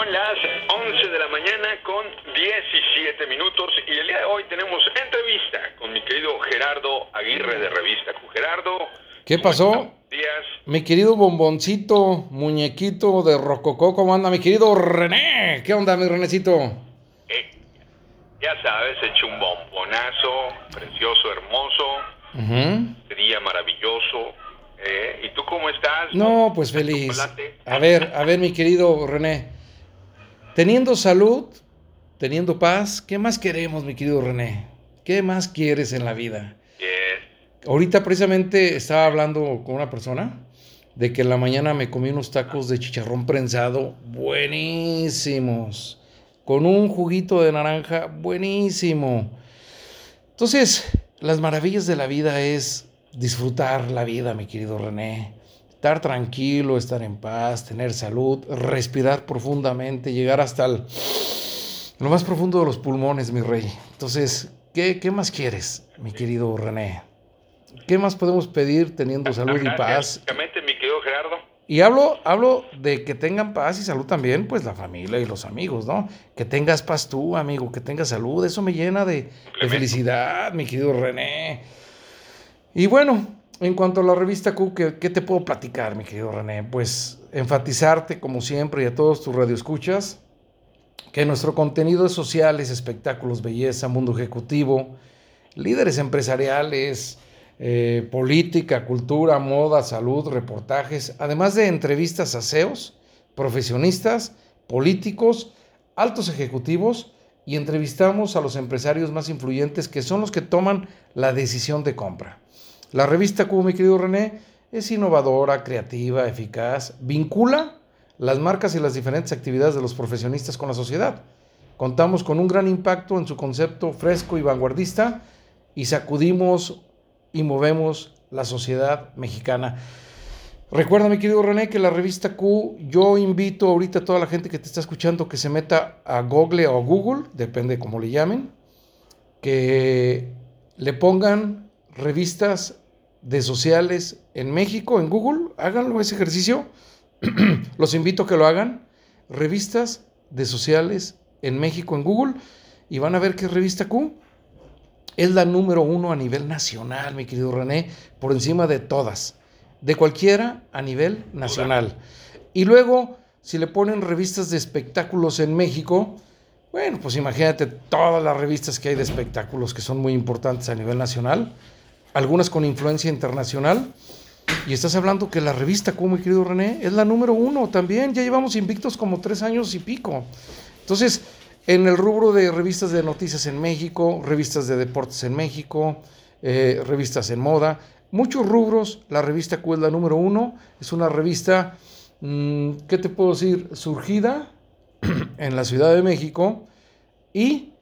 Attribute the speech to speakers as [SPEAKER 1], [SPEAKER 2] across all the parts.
[SPEAKER 1] Son las 11 de la mañana con 17 minutos y el día de hoy tenemos entrevista con mi querido Gerardo Aguirre de Revista Q. Gerardo.
[SPEAKER 2] ¿Qué pasó?
[SPEAKER 1] Días.
[SPEAKER 2] Mi querido bomboncito, muñequito de Rococó, ¿cómo anda? Mi querido René, ¿qué onda, mi Renecito?
[SPEAKER 1] Eh, ya sabes, hecho un bombonazo, precioso, hermoso,
[SPEAKER 2] Ujú.
[SPEAKER 1] día maravilloso. Eh, ¿Y tú cómo estás?
[SPEAKER 2] No, pues feliz.
[SPEAKER 1] Chocolate.
[SPEAKER 2] A ver, a ver, mi querido René. Teniendo salud, teniendo paz, ¿qué más queremos, mi querido René? ¿Qué más quieres en la vida?
[SPEAKER 1] Yes.
[SPEAKER 2] Ahorita precisamente estaba hablando con una persona de que en la mañana me comí unos tacos de chicharrón prensado buenísimos, con un juguito de naranja buenísimo. Entonces, las maravillas de la vida es disfrutar la vida, mi querido René. Estar tranquilo, estar en paz, tener salud, respirar profundamente, llegar hasta el, lo más profundo de los pulmones, mi rey. Entonces, ¿qué, qué más quieres, mi querido René? ¿Qué más podemos pedir teniendo salud y paz?
[SPEAKER 1] mi querido Gerardo.
[SPEAKER 2] Y hablo, hablo de que tengan paz y salud también, pues la familia y los amigos, ¿no? Que tengas paz tú, amigo, que tengas salud, eso me llena de, de felicidad, mi querido René. Y bueno, en cuanto a la revista Q, ¿qué, te puedo platicar, mi querido René? Pues enfatizarte, como siempre, y a todos tus radioescuchas, que nuestro contenido es sociales, espectáculos, belleza, mundo ejecutivo, líderes empresariales, eh, política, cultura, moda, salud, reportajes, además de entrevistas a CEOs, profesionistas, políticos, altos ejecutivos y entrevistamos a los empresarios más influyentes que son los que toman la decisión de compra. La revista Q, mi querido René, es innovadora, creativa, eficaz, vincula las marcas y las diferentes actividades de los profesionistas con la sociedad. Contamos con un gran impacto en su concepto fresco y vanguardista y sacudimos y movemos la sociedad mexicana. Recuerda, mi querido René, que la revista Q, yo invito ahorita a toda la gente que te está escuchando que se meta a Google o Google, depende cómo le llamen, que le pongan revistas de sociales en México, en Google, háganlo ese ejercicio. Los invito a que lo hagan. Revistas de sociales en México, en Google, y van a ver que Revista Q es la número uno a nivel nacional, mi querido René, por encima de todas, de cualquiera a nivel nacional. Y luego, si le ponen revistas de espectáculos en México, bueno, pues imagínate todas las revistas que hay de espectáculos que son muy importantes a nivel nacional, algunas con influencia internacional. Y estás hablando que la revista, como mi querido René, es la número uno también. Ya llevamos invictos como tres años y pico. Entonces, en el rubro de revistas de noticias en México, revistas de deportes en México, eh, revistas en moda, muchos rubros, la revista Q es la número uno. Es una revista, mm, ¿qué te puedo decir? Surgida en la Ciudad de México y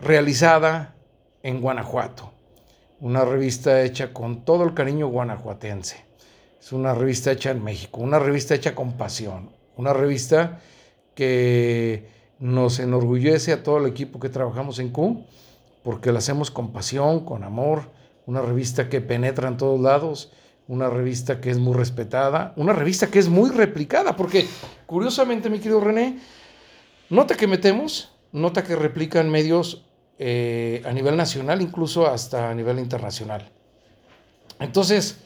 [SPEAKER 2] realizada en Guanajuato. Una revista hecha con todo el cariño guanajuatense. Es una revista hecha en México, una revista hecha con pasión, una revista que nos enorgullece a todo el equipo que trabajamos en Q, porque la hacemos con pasión, con amor, una revista que penetra en todos lados, una revista que es muy respetada, una revista que es muy replicada, porque curiosamente, mi querido René, nota que metemos, nota que replican medios eh, a nivel nacional, incluso hasta a nivel internacional. Entonces,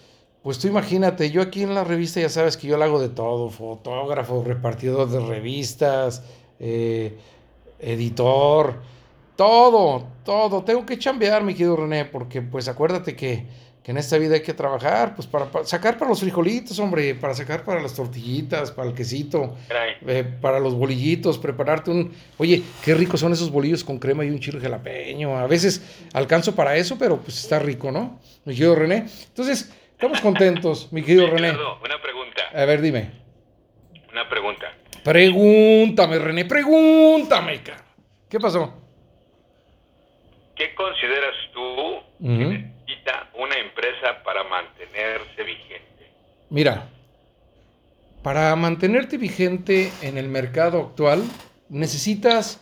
[SPEAKER 2] pues tú imagínate, yo aquí en la revista ya sabes que yo la hago de todo, fotógrafo, repartidor de revistas, eh, editor, todo, todo. Tengo que chambear, mi querido René, porque pues acuérdate que, que en esta vida hay que trabajar, pues para, para sacar para los frijolitos, hombre, para sacar para las tortillitas, para el quesito, eh, para los bolillitos, prepararte un... Oye, qué ricos son esos bolillos con crema y un chile jalapeño. A veces alcanzo para eso, pero pues está rico, ¿no? Mi querido René. Entonces, estamos contentos, mi querido René.
[SPEAKER 1] Una pregunta,
[SPEAKER 2] A ver, dime.
[SPEAKER 1] una pregunta.
[SPEAKER 2] Pregúntame, René, pregúntame, cara. ¿Qué pasó?
[SPEAKER 1] ¿Qué consideras tú. Necesita una empresa para mantenerse vigente?
[SPEAKER 2] Mira, para mantenerte vigente en el mercado actual, necesitas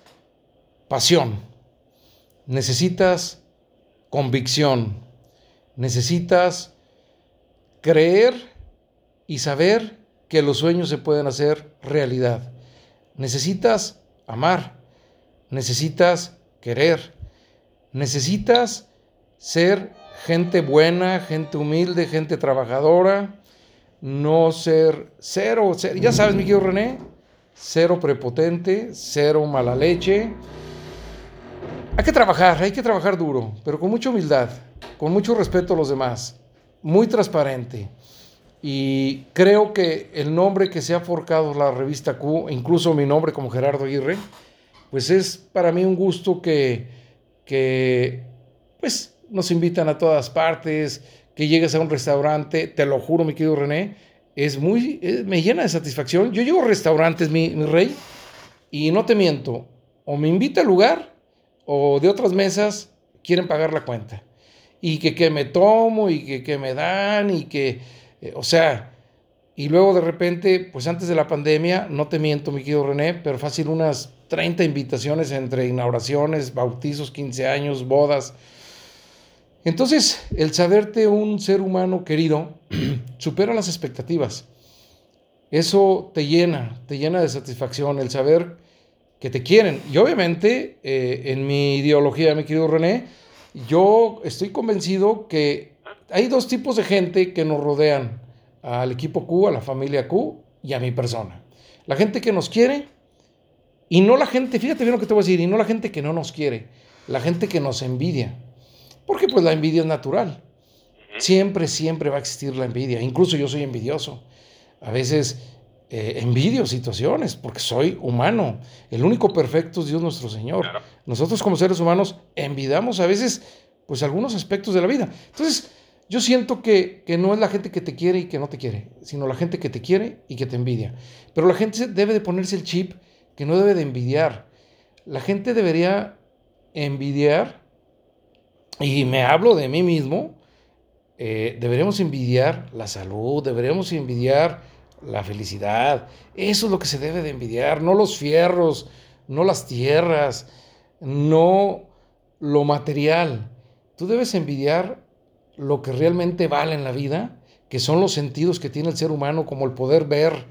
[SPEAKER 2] pasión, necesitas convicción, necesitas creer y saber que los sueños se pueden hacer realidad. necesitas amar, necesitas querer, necesitas ser gente buena, gente humilde, gente trabajadora, no ser cero, ya sabes, mi querido René, cero prepotente, cero mala leche. Hay que trabajar, hay que trabajar duro, pero con mucha humildad, con mucho respeto a los demás, muy transparente. Y creo que el nombre que se ha forjado la revista Q, incluso mi nombre como Gerardo Aguirre, pues es para mí un gusto que, que pues nos invitan a todas partes, que llegues a un restaurante, te lo juro, mi querido René, es muy, me llena de satisfacción. Yo llego a restaurantes, mi, mi, rey, y no te miento, o me invita al lugar, o de otras mesas quieren pagar la cuenta. Y que, que me tomo, y que, que me dan, y que, eh, o sea, y luego de repente, pues antes de la pandemia, no te miento, mi querido René, pero fácil unas 30 invitaciones entre inauguraciones, bautizos, 15 años, bodas, entonces, el saberte un ser humano querido supera las expectativas. Eso te llena, te llena de satisfacción, el saber que te quieren. Y obviamente, eh, en mi ideología, mi querido René, yo estoy convencido que hay dos tipos de gente que nos rodean, al equipo Q, a la familia Q y a mi persona. La gente que nos quiere y no la gente, fíjate bien lo que te voy a decir, y no la gente que no nos quiere, la gente que nos envidia. Porque pues la envidia es natural. Siempre, siempre va a existir la envidia. Incluso yo soy envidioso. A veces eh, envidio situaciones porque soy humano. El único perfecto es Dios nuestro Señor. Nosotros como seres humanos envidamos a veces pues algunos aspectos de la vida. Entonces, yo siento que, que, no es la gente que te quiere y que no te quiere, sino la gente que te quiere y que te envidia. Pero la gente debe de ponerse el chip que no debe de envidiar. La gente debería envidiar y me hablo de mí mismo, eh, deberemos envidiar la salud, deberemos envidiar la felicidad. Eso es lo que se debe de envidiar, no los fierros, no las tierras, no lo material. Tú debes envidiar lo que realmente vale en la vida, que son los sentidos que tiene el ser humano, como el poder ver,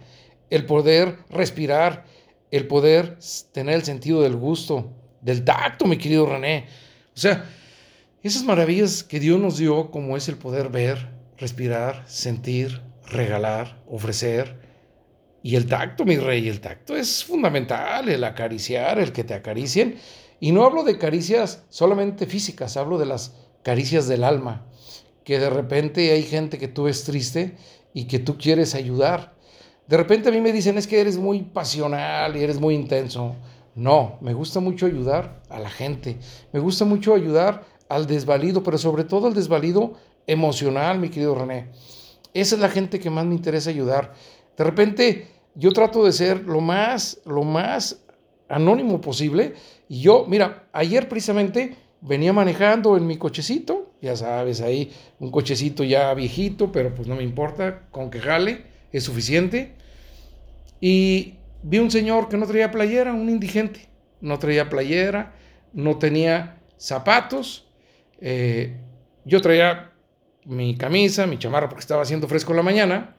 [SPEAKER 2] el poder respirar, el poder tener el sentido del gusto, del tacto, mi querido René. O sea, esas maravillas que Dios nos dio, como es el poder ver, respirar, sentir, regalar, ofrecer. Y el tacto, mi rey, el tacto es fundamental, el acariciar, el que te acaricien. Y no hablo de caricias solamente físicas, hablo de las caricias del alma, que de repente hay gente que tú ves triste y que tú quieres ayudar. De repente a mí me dicen, es que eres muy pasional y eres muy intenso. No, me gusta mucho ayudar a la gente, me gusta mucho ayudar al desvalido, pero sobre todo al desvalido emocional, mi querido René. Esa es la gente que más me interesa ayudar. De repente yo trato de ser lo más, lo más anónimo posible. Y yo, mira, ayer precisamente venía manejando en mi cochecito, ya sabes, ahí un cochecito ya viejito, pero pues no me importa, con que jale, es suficiente. Y vi un señor que no traía playera, un indigente, no traía playera, no tenía zapatos, eh, yo traía mi camisa, mi chamarra, porque estaba haciendo fresco en la mañana.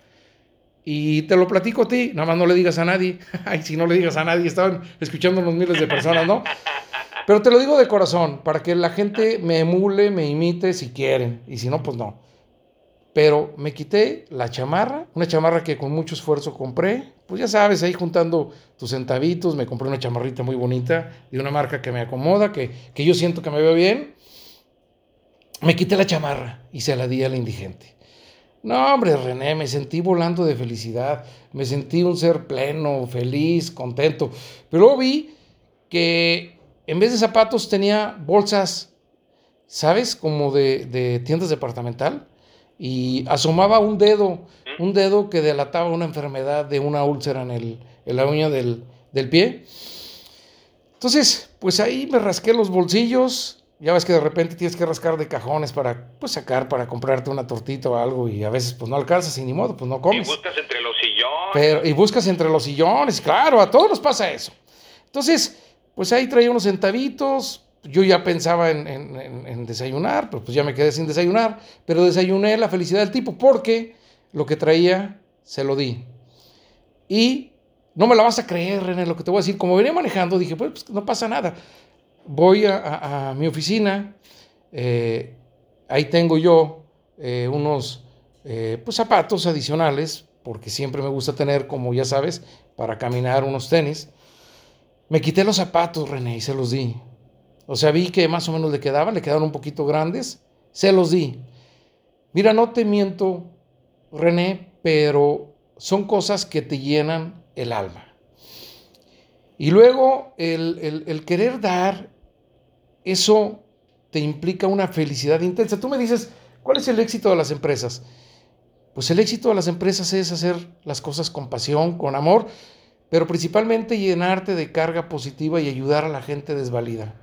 [SPEAKER 2] Y te lo platico a ti, nada más no le digas a nadie. Ay, si no le digas a nadie, estaban escuchando unos miles de personas, ¿no? Pero te lo digo de corazón, para que la gente me emule, me imite si quieren, y si no, pues no. Pero me quité la chamarra, una chamarra que con mucho esfuerzo compré, pues ya sabes, ahí juntando tus centavitos, me compré una chamarrita muy bonita de una marca que me acomoda, que, que yo siento que me veo bien me quité la chamarra y se la di al indigente. No, hombre, René, me sentí volando de felicidad, me sentí un ser pleno, feliz, contento. Pero vi que en vez de zapatos tenía bolsas, ¿sabes? Como de, de tiendas departamental. Y asomaba un dedo, un dedo que delataba una enfermedad de una úlcera en, el, en la uña del, del pie. Entonces, pues ahí me rasqué los bolsillos, ya ves que de repente tienes que rascar de cajones para pues sacar, para comprarte una tortita o algo y a veces pues no alcanzas y ni modo, pues no comes.
[SPEAKER 1] Y buscas entre los sillones.
[SPEAKER 2] Pero, y buscas entre los sillones, claro, a todos nos pasa eso. Entonces, pues ahí traía unos centavitos, yo ya pensaba en, en, desayunar, pero pues ya me quedé sin desayunar, pero desayuné la felicidad del tipo porque lo que traía se lo di. Y no me la vas a creer, René, lo que te voy a decir. Como venía manejando, dije, pues, pues no pasa nada. Voy a, mi oficina, eh, ahí tengo yo eh, unos eh, pues, zapatos adicionales, porque siempre me gusta tener, como ya sabes, para caminar unos tenis. Me quité los zapatos, René, y se los di. O sea, vi que más o menos le quedaban, le quedaron un poquito grandes, se los di. Mira, no te miento, René, pero son cosas que te llenan el alma. Y luego el, el querer dar, eso te implica una felicidad intensa. Tú me dices, ¿cuál es el éxito de las empresas? Pues el éxito de las empresas es hacer las cosas con pasión, con amor, pero principalmente llenarte de carga positiva y ayudar a la gente desvalida.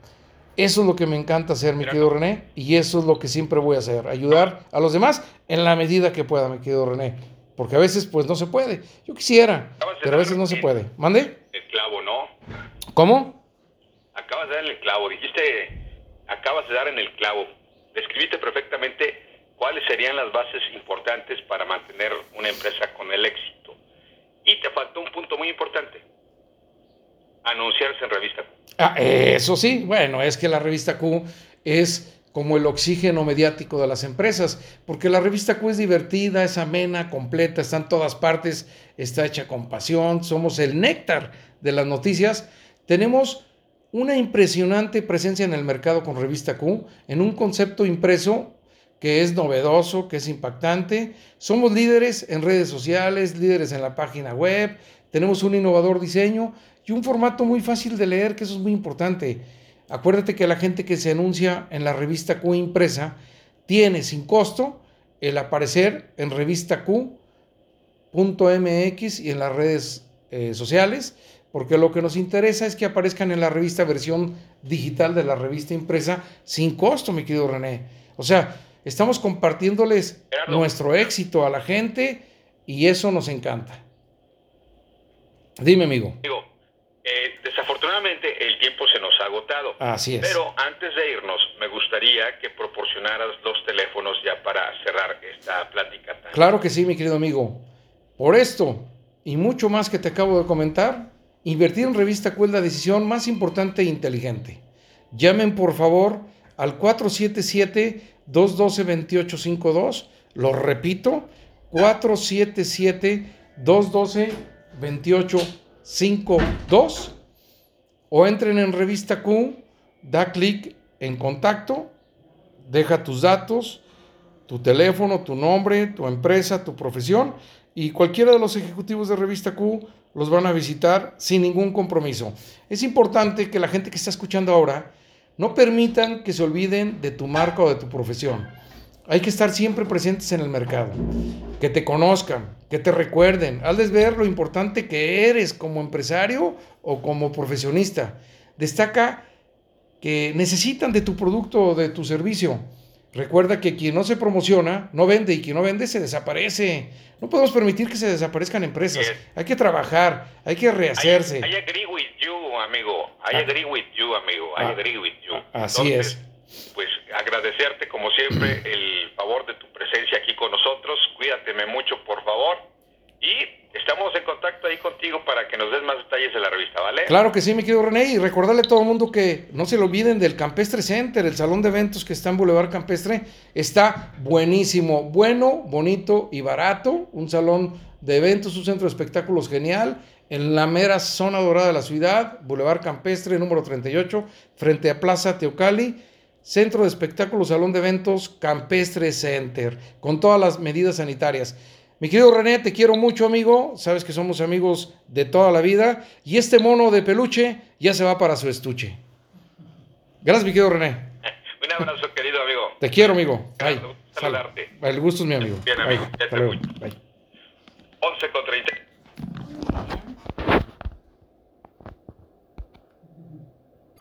[SPEAKER 2] Eso es lo que me encanta hacer, mi querido René, y eso es lo que siempre voy a hacer, ayudar a los demás en la medida que pueda, mi querido René, porque a veces pues no se puede. Yo quisiera, pero a veces no se puede. ¿Mande?
[SPEAKER 1] El clavo, ¿no?
[SPEAKER 2] ¿Cómo?
[SPEAKER 1] Acabas de dar en el clavo, dijiste, acabas de dar en el clavo. Describiste perfectamente cuáles serían las bases importantes para mantener una empresa con el éxito. Y te faltó un punto muy importante anunciarse en revista Q.
[SPEAKER 2] Ah, eso sí, bueno, es que la revista Q es como el oxígeno mediático de las empresas, porque la revista Q es divertida, es amena, completa, está en todas partes, está hecha con pasión, somos el néctar de las noticias. Tenemos una impresionante presencia en el mercado con revista Q, en un concepto impreso que es novedoso, que es impactante. Somos líderes en redes sociales, líderes en la página web, tenemos un innovador diseño y un formato muy fácil de leer, que eso es muy importante. Acuérdate que la gente que se anuncia en la revista Q impresa tiene sin costo el aparecer en revista Q.mx y en las redes eh, sociales, porque lo que nos interesa es que aparezcan en la revista versión digital de la revista impresa sin costo, mi querido René. O sea, estamos compartiéndoles nuestro éxito a la gente y eso nos encanta. Dime, amigo.
[SPEAKER 1] Digo, eh, desafortunadamente el tiempo se nos ha agotado.
[SPEAKER 2] Así es.
[SPEAKER 1] Pero antes de irnos, me gustaría que proporcionaras dos teléfonos ya para cerrar esta plática.
[SPEAKER 2] Claro que sí, mi querido amigo. Por esto y mucho más que te acabo de comentar, invertir en revista Q la decisión más importante e inteligente. Llamen por favor al 477-212-2852. Lo repito, 477-212-2852. 2852 o entren en revista Q, da clic en contacto, deja tus datos, tu teléfono, tu nombre, tu empresa, tu profesión y cualquiera de los ejecutivos de revista Q los van a visitar sin ningún compromiso. Es importante que la gente que está escuchando ahora no permitan que se olviden de tu marca o de tu profesión. Hay que estar siempre presentes en el mercado, que te conozcan, que te recuerden, hazles ver lo importante que eres como empresario o como profesionista. Destaca que necesitan de tu producto o de tu servicio. Recuerda que quien no se promociona no vende y quien no vende se desaparece. No podemos permitir que se desaparezcan empresas. Hay que trabajar, hay que rehacerse.
[SPEAKER 1] I, agree with you, amigo. I ah. agree with you, amigo. I ah. agree with you.
[SPEAKER 2] Así es
[SPEAKER 1] pues agradecerte como siempre el favor de tu presencia aquí con nosotros. Cuídateme mucho, por favor. Y estamos en contacto ahí contigo para que nos des más detalles de la revista, ¿vale?
[SPEAKER 2] Claro que sí, mi querido René. Y recordarle a todo el mundo que no se lo olviden del Campestre Center, el salón de eventos que está en Boulevard Campestre. Está buenísimo, bueno, bonito y barato. Un salón de eventos, un centro de espectáculos genial. En la mera zona dorada de la ciudad, Boulevard Campestre, número 38, frente a Plaza Teocali Centro de Espectáculos, Salón de Eventos, Campestre Center, con todas las medidas sanitarias. Mi querido René, te quiero mucho, amigo. Sabes que somos amigos de toda la vida. Y este mono de peluche ya se va para su estuche. Gracias, mi querido René.
[SPEAKER 1] Un abrazo, querido amigo.
[SPEAKER 2] Te quiero, amigo.
[SPEAKER 1] Saludarte.
[SPEAKER 2] El gusto es mi amigo.
[SPEAKER 1] Bien, amigo. Bye. 11 con 30.